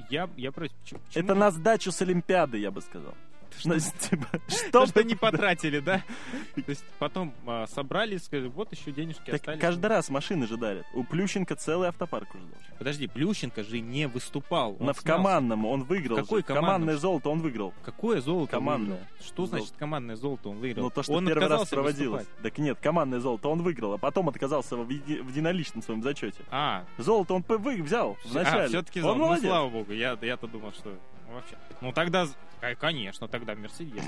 Я, я против. Это на сдачу с Олимпиады, я бы сказал. Типа, То, Что что не потратили, да? То есть потом а, собрали, сказали, вот еще денежки остались. каждый раз машины же дарят. У Плющенко целый автопарк уже должен. Подожди, Плющенко же не выступал. На в командном он выиграл. Какой командном? Командное золото он выиграл. Какое золото Командное. Что значит Золото. командное золото он выиграл? Ну, то, что первый раз проводилось. Так нет, командное золото он выиграл, а потом отказался в, еди- в единоличном своем зачете. А, Золото он взял вначале. а все-таки он Ну, слава богу, я-то думал, что вообще. Ну, тогда, конечно, тогда Мерседес.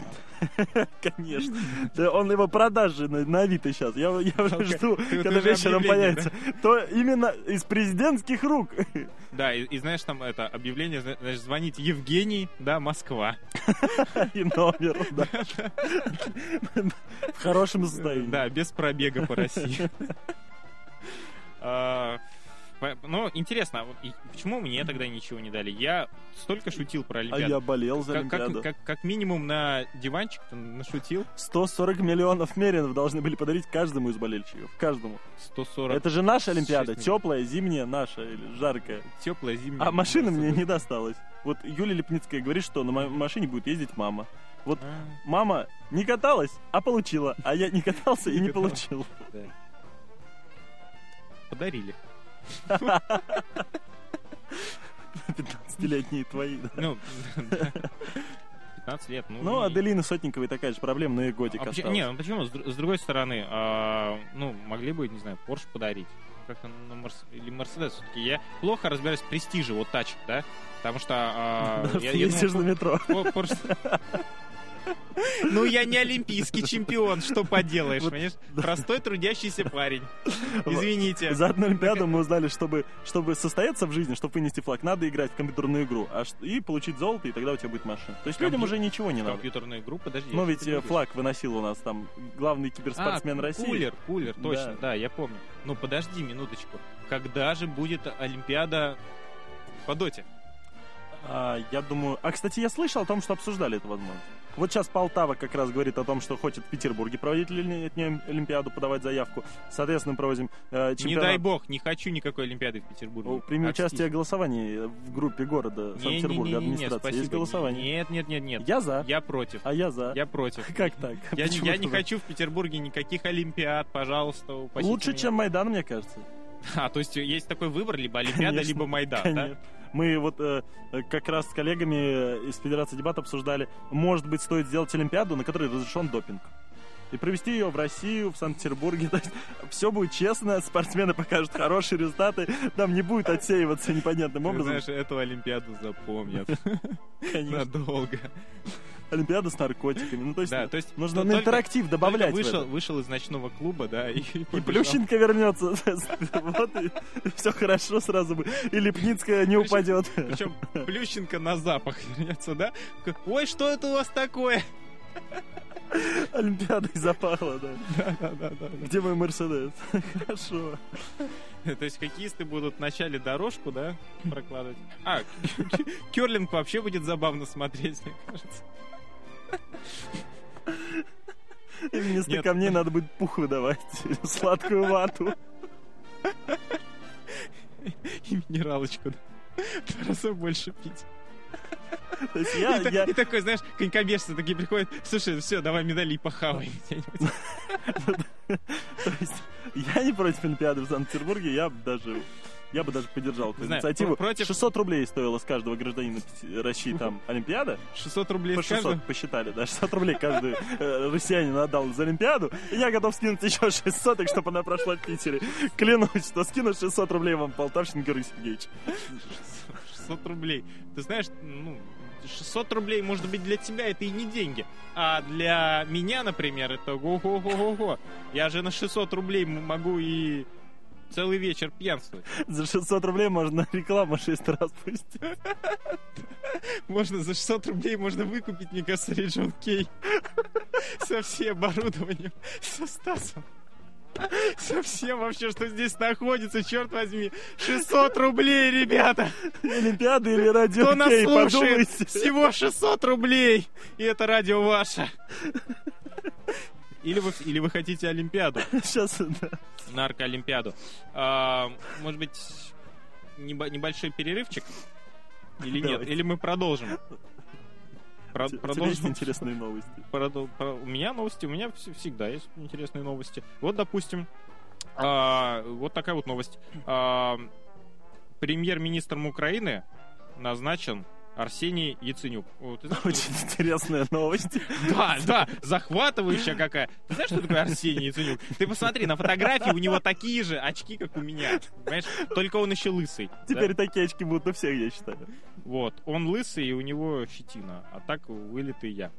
Конечно. Да он его продаж же на, на Авито сейчас. Я, я уже Окей. жду, когда вечером появится. То именно из президентских рук. Да, и, и знаешь, там это объявление, зна- значит, звоните Евгений, да, Москва. И номер, да. В хорошем состоянии. Да, без пробега по России. А, по- Ну, интересно, а вот почему мне тогда ничего не дали? Я столько шутил про А Олимпиаду. я болел за Как, как- Олимпиаду. как- как минимум на диванчик-то нашутил 140 миллионов меринов должны были подарить каждому из болельщиков. Каждому. 140 Это же наша Олимпиада. Теплая, зимняя наша или жаркая. теплая зимняя. А машина мне не досталась. Вот Юлия Лепницкая говорит, что на машине будет ездить мама. Вот А, мама не каталась, а получила. А я не катался и Не получил. да. Подарили. 15-летние твои. да. Ну, да. 15 лет. Ну, Ну, и- Аделины Сотниковой такая же проблема, но и годик А осталось. не, ну почему? С, с другой стороны, а, ну, могли бы, не знаю, Porsche подарить. Как-то на Мерс... Или Мерседес все-таки. Я плохо разбираюсь в престиже вот тачек, да? Потому что... а, я- я Ездишь на думал, метро. По- Porsche- Ну, я не олимпийский чемпион, что поделаешь, Вот, понимаешь? Простой трудящийся парень. Извините. За одну Олимпиаду мы узнали, чтобы, чтобы состояться в жизни, чтобы вынести флаг, надо играть в компьютерную игру а и получить золото, и тогда у тебя будет машина. То есть людям Компью- уже ничего не надо. Компьютерную игру, подожди. Я ведь э, флаг выносил у нас там главный киберспортсмен а, России. Кулер, кулер, Да. точно, да. я помню. Ну, подожди минуточку. Когда же будет Олимпиада по доте? А, я думаю... А, кстати, я слышал о том, что обсуждали это возможность. Вот сейчас Полтава как раз говорит о том, что хочет в Петербурге проводить летнюю Олимпиаду, подавать заявку. Соответственно, проводим э, Не чемпионат. дай бог, не хочу никакой Олимпиады в Петербурге. Прими участие в голосовании в группе города Санкт-Петербурга, администрации. спасибо. Есть голосование. Нет, нет, нет, нет. Я за. Я против. А я за. Я против. Как так? Я, не- я не хочу в Петербурге никаких Олимпиад, пожалуйста, Лучше, меня. чем Майдан, мне кажется. А, то есть есть такой выбор, либо Олимпиада, Конечно, либо Майдан, Конечно. Мы вот э, как раз с коллегами из Федерации дебат обсуждали, может быть, стоит сделать Олимпиаду, на которой разрешен допинг. И провести ее в Россию, в Санкт-Петербурге. То есть все будет честно, спортсмены покажут хорошие результаты, там не будет отсеиваться непонятным да? Ты образом. знаешь, эту Олимпиаду запомнят Конечно. надолго. Олимпиада с наркотиками. Ну, то есть, Да, то есть нужно на интерактив добавлять. вышел, вышел из ночного клуба, да, и, И. Плющенко вернется. Вот и все хорошо сразу бы. И Лепницкая не упадет. Причем Плющенко на запах вернется, да? Ой, что это у вас такое? Олимпиадой запахло, да. Да-да-да. Где мой Мерседес? Хорошо. То есть хоккеисты будут вначале дорожку, да, прокладывать. А, керлинг вообще будет забавно смотреть, мне кажется. И вместо Нет. камней надо будет пух выдавать. Сладкую вату. И минералочку, раза больше пить. То есть я, и, я, и такой, знаешь, конькобежцы такие приходят, слушай, все, давай медали и похавай где-нибудь. то есть, я не против Олимпиады в Санкт-Петербурге, я даже... Я бы даже поддержал эту инициативу. про- против- 600 рублей стоило с каждого гражданина России там Олимпиада. 600 рублей По с 600 каждого. посчитали, да. 600 рублей каждый э, россиянин отдал за Олимпиаду. И я готов скинуть еще 600, так чтобы она прошла в Питере. Клянусь, что скину 600 рублей вам, Полтавщин Георгий Сергеевич. 600 рублей. Ты знаешь, ну, 600 рублей, может быть, для тебя это и не деньги. А для меня, например, это го-го-го-го-го. Я же на 600 рублей могу и целый вечер пьянствовать. За 600 рублей можно рекламу 6 раз пустить. Можно за 600 рублей можно выкупить, мне кажется, Region Кей. Со всем оборудованием, со Стасом. Со всем вообще, что здесь находится, черт возьми. 600 рублей, ребята! Олимпиады или радио Кто нас слушает? подумайте. Всего 600 рублей! И это радио ваше. Или вы, или вы хотите Олимпиаду, Сейчас, да. наркоолимпиаду. А, может быть, небо- небольшой перерывчик? Или нет? Давайте. Или мы продолжим? Про- У тебя есть продолжим. интересные новости? Продол- про- У меня новости, у меня вс- всегда есть интересные новости. Вот, допустим, а, вот такая вот новость. А, Премьер-министром Украины назначен Арсений Яценюк. Ты знаешь, Очень интересная новость. да, да, захватывающая какая. Ты знаешь, что такое Арсений Яценюк? Ты посмотри, на фотографии у него такие же очки, как у меня. Понимаешь? Только он еще лысый. да? Теперь такие очки будут у всех, я считаю. Вот, он лысый, и у него щетина, а так вылитый я.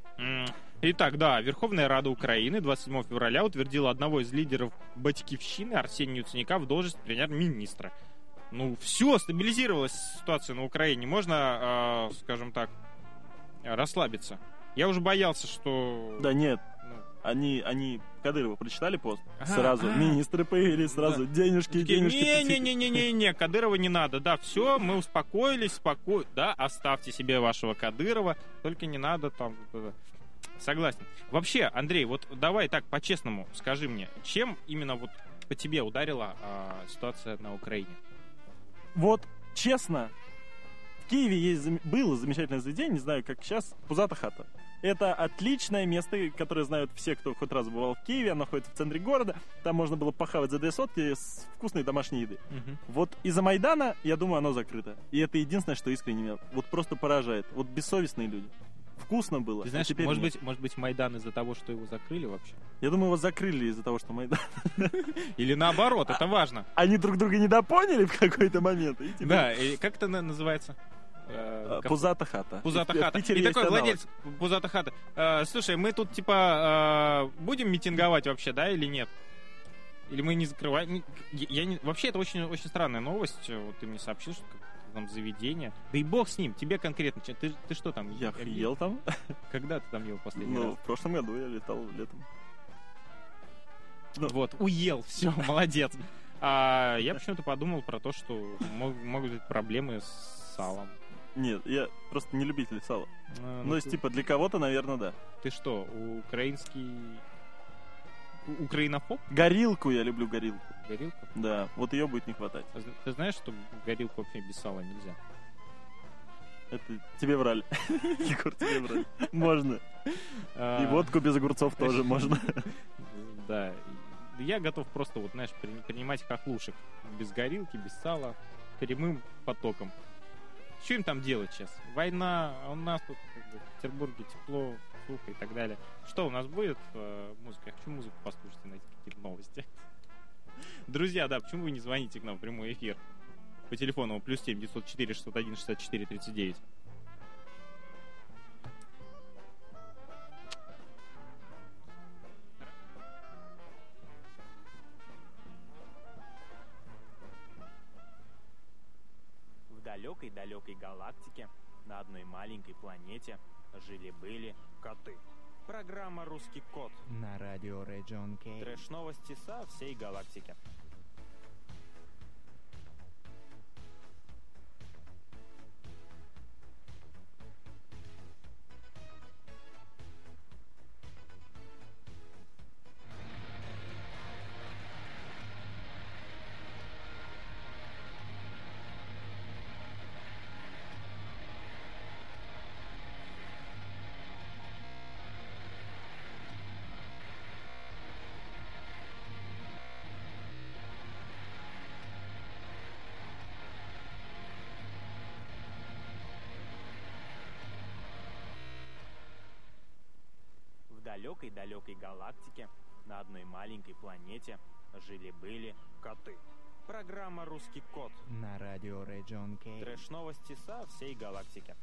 Итак, да, Верховная Рада Украины 27 февраля утвердила одного из лидеров Батькивщины Арсения Яценюка в должность премьер-министра. Ну, все, стабилизировалась ситуация на Украине. Можно, э, скажем так, расслабиться. Я уже боялся, что... Да нет, ну, они, они Кадырова прочитали пост? Ага, сразу а. министры появились, сразу денежки, Такие, денежки. Не-не-не-не-не, Кадырова не надо. Да, все, мы успокоились, спокойно. Да, оставьте себе вашего Кадырова, только не надо там... Согласен. Вообще, Андрей, вот давай так по-честному скажи мне, чем именно вот по тебе ударила а, ситуация на Украине? Вот, честно, в Киеве есть, было замечательное заведение, не знаю, как сейчас, Пузата хата. Это отличное место, которое знают все, кто хоть раз бывал в Киеве. Оно находится в центре города. Там можно было похавать за две сотки с вкусной домашней еды. Вот из-за Майдана, я думаю, оно закрыто. И это единственное, что искренне меня вот просто поражает. Вот бессовестные люди. Вкусно было. Ты а знаешь, теперь может нет. быть, может быть, Майдан из-за того, что его закрыли вообще? Я думаю, его закрыли из-за того, что Майдан... Или наоборот, это важно. Они друг друга недопоняли в какой-то момент. Да, как это на- называется? э, А. Пузата хата. Пузата хата. И такой владелец Пузата хата. «Э, слушай, мы тут типа э, будем митинговать вообще, да, или нет? Или мы не закрываем? Я, не... Вообще, это очень, очень странная новость. Вот ты мне сообщил, что там заведение. Да и бог с ним, тебе конкретно. Ты, ты что там? Я ел там. Когда ты там ел последний Ну, раз? в прошлом году я летал летом. ну. Вот, уел, все, молодец. А я почему-то подумал про то, что мог- могут быть проблемы с салом. Нет, я просто не любитель сала. А, Ну, то есть, ты- типа, для кого-то, наверное, да. Ты что, украинский... Украинофоб? Горилку я люблю, горилку. Горилку? Да, вот ее будет не хватать. А Ты знаешь, что горилку вообще без сала нельзя? Это тебе врали. Егор, тебе врали. Можно. И А, водку без огурцов тоже можно. Да. И Я готов просто, вот, знаешь, при- принимать хохлушек. Без горилки, без сала, прямым потоком. Что им там делать сейчас? Война, а у нас тут как бы, в Петербурге тепло, сухо и так далее. Что, у нас будет э, музыка? Я хочу музыку послушать и найти какие-то новости. Друзья, да, почему вы не звоните к нам в прямой эфир? По телефону плюс 7 904 601 64 39. В далекой-далекой галактике на одной маленькой планете жили-были коты. Программа «Русский кот». На радио Region K. Трэш-новости со всей галактики. Далекой-далекой галактике на одной маленькой планете жили-были коты. Программа «Русский кот». На радио Region K. Трэш-новости со всей галактики.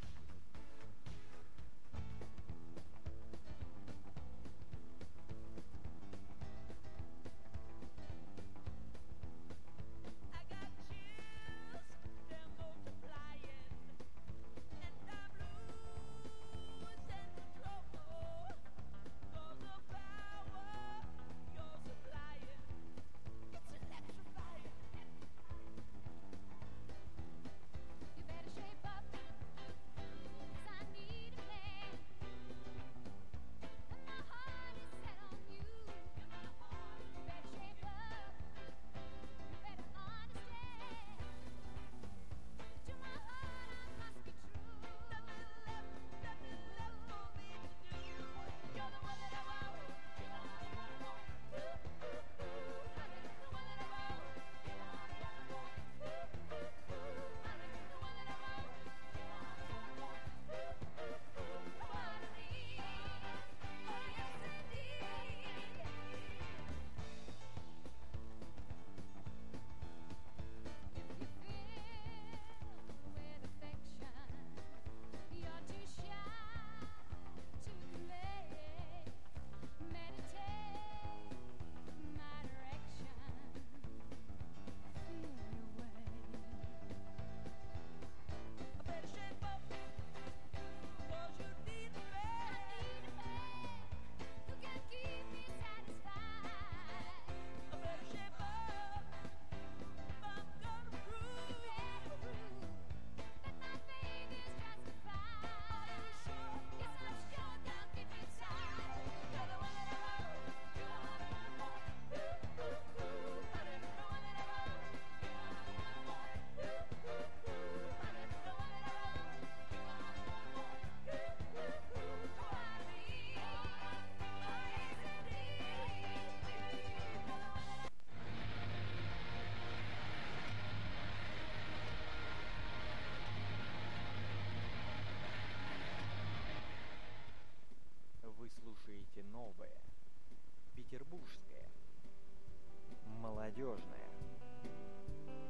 Молодежное,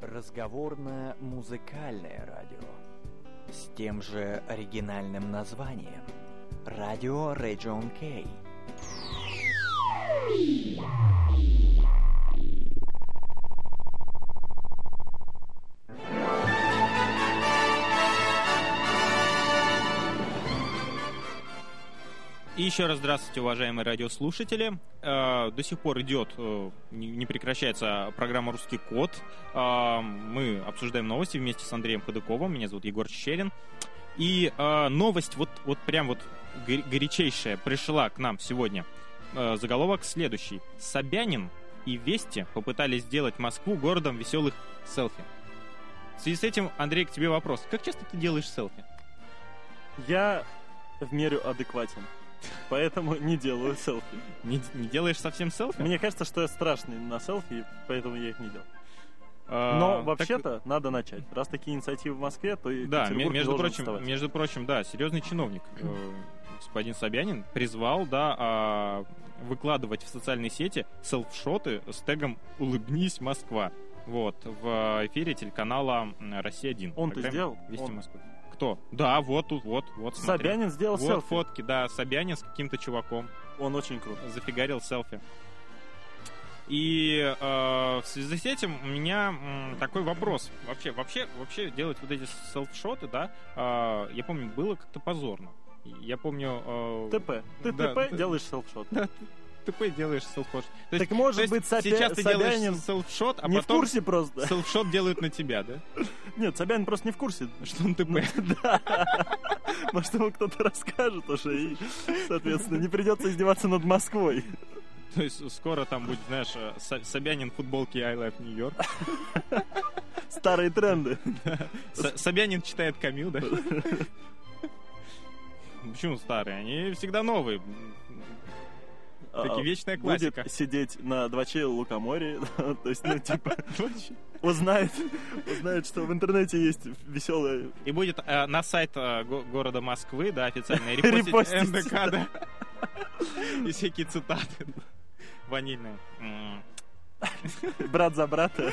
разговорное музыкальное радио. с тем же оригинальным названием Радио Region Кей. И еще раз здравствуйте, уважаемые радиослушатели. Э, До сих пор идет, э, не прекращается программа «Русский код». Э, Мы обсуждаем новости вместе с Андреем Ходыковым. Меня зовут Егор Чечерин. И новость вот, вот прям вот го- горячейшая пришла к нам сегодня. Заголовок следующий. Собянин и Вести попытались сделать Москву городом веселых селфи. В связи с этим, Андрей, к тебе вопрос. Как часто ты делаешь селфи? Я в меру адекватен. Поэтому не делаю селфи. Не, не делаешь совсем селфи? Мне кажется, что я страшный на селфи, поэтому я их не делал. А, Но так- вообще-то надо начать. Раз такие инициативы в Москве, то и Да, Петербург между прочим, вставать. между прочим, да, серьезный чиновник, э, господин Собянин, призвал, да, а, выкладывать в социальные сети селфшоты с тегом «Улыбнись, Москва». Вот, в эфире телеканала м, «Россия-1». Он-то Программе сделал? «Вести Он. Москвы». Кто? Да, вот тут, вот, вот, смотри. Собянин сделал Вот селфи. фотки, да, Собянин с каким-то чуваком Он очень крут. зафигарил селфи. И э, в связи с этим у меня м, такой вопрос. Вообще, вообще, вообще делать вот эти селфшоты, да, э, я помню, было как-то позорно. Я помню... э, ТП. Ты да, ТП да. делаешь селфшот. Да, ты ТП делаешь селфшот. То Так может то есть быть, Собя- сейчас ты Собянин делаешь селфшот, а не в потом курсе просто. селфшот делают на тебя, да? Нет, Собянин просто не в курсе. Что он ТП? Да. Может, ему кто-то расскажет уже, и, соответственно, не придется издеваться над Москвой. То есть скоро там будет, знаешь, э, Со- Собянин в футболке I Love New York. Старые тренды. Собянин читает Камил, да? Почему старые? Они всегда новые. Такие А, вечная Будет классика. сидеть на 2Ч Лукоморье, то есть, ну, типа, узнает, узнает, что в интернете есть веселая... И будет э, на сайт э, го- города Москвы, да, официально репостить Репостить. НДК, да. И всякие цитаты ванильные. Брат за брата.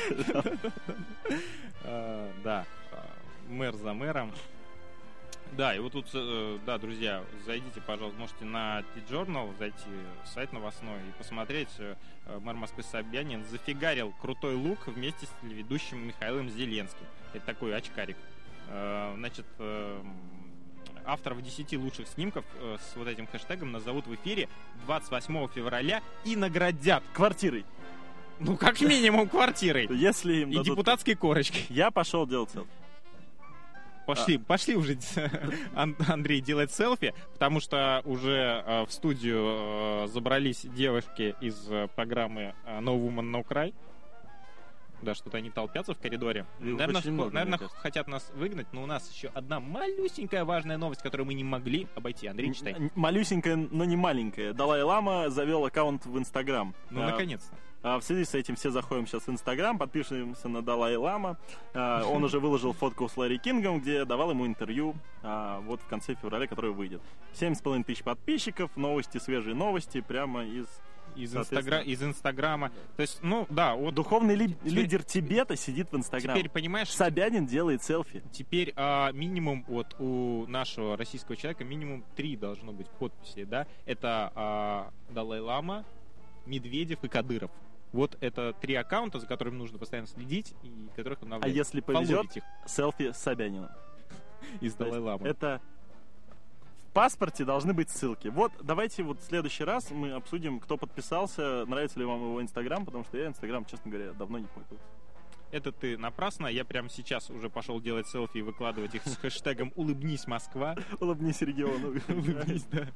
э, Да, мэр за мэром. Да, и вот тут, э, да, друзья, зайдите, пожалуйста, можете на T-Journal зайти, сайт новостной, и посмотреть. э, э, Мэр Москвы Собянин зафигарил крутой лук вместе с ведущим Михаилом Зеленским. Это такой очкарик. Значит, авторов 10 лучших снимков с вот этим хэштегом назовут в эфире 28 февраля и наградят. Квартирой. Ну, как минимум, квартирой. Если им И дадут- депутатской корочкой. Я пошел делать селфи. Пошли, пошли уже, Ан- Андрей, делать селфи, потому что уже э, в студию э, забрались девушки из э, программы No Woman No Cry. Да, что-то они толпятся в коридоре. Их Наверное, очень много, наверное, хотят нас выгнать, но у нас еще одна малюсенькая важная новость, которую мы не могли обойти. Андрей, читай. М- Малюсенькая, но не маленькая. Далай-Лама завел аккаунт в Инстаграм. Ну, А, наконец-то. А в связи с этим все заходим сейчас в Инстаграм, подпишемся на Далай Лама. А, Он уже выложил фотку с Ларри Кингом, где давал ему интервью а, вот в конце февраля, которое выйдет. 7,5 тысяч подписчиков, новости, свежие новости прямо из... Из, инстагра... из Инстаграма. То есть, ну, да, вот Духовный ли- Теперь- лидер Тибета сидит в Инстаграм. теперь, понимаешь, Собянин делает селфи. Теперь а, минимум вот у нашего российского человека минимум три должно быть подписи, да? Это а, Далай-Лама, Медведев и Кадыров. Вот это три аккаунта, за которыми нужно постоянно следить и которых надо А если повезет, их селфи с Собянином. из Далай-Ламы. Это паспорте должны быть ссылки. Вот давайте вот в следующий раз мы обсудим, кто подписался, нравится ли вам его Инстаграм, потому что я Инстаграм, честно говоря, давно не пользуюсь. Это ты напрасно. Я прямо сейчас уже пошел делать селфи и выкладывать их с хэштегом «Улыбнись, Москва». Улыбнись региону. Улыбнись, да.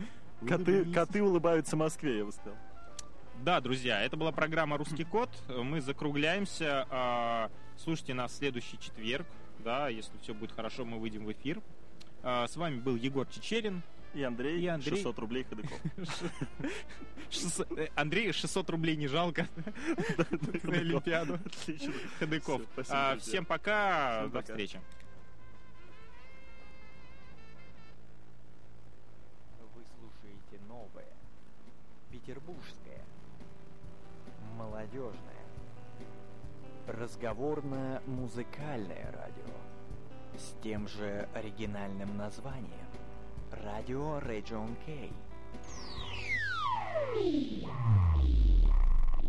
Коты, коты улыбаются Москве, я бы сказал. Да, друзья, это была программа «Русский код». Мы закругляемся. А, Слушайте нас в следующий четверг. Да, если все будет хорошо, мы выйдем в эфир. А, С вами был Егор Чечерин. И Андрей, И Андрей. 600 рублей. Шестьсот- э, Андрей, 600 рублей не жалко на Олимпиаду. Отлично. Ходыков. А. Всем пока, до встречи. Вы слушаете новое, петербургское, молодежное, разговорно-музыкальное радио. с тем же оригинальным названием. Radio Region K.